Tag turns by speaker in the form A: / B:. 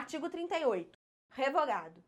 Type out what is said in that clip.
A: Artigo 38. Revogado.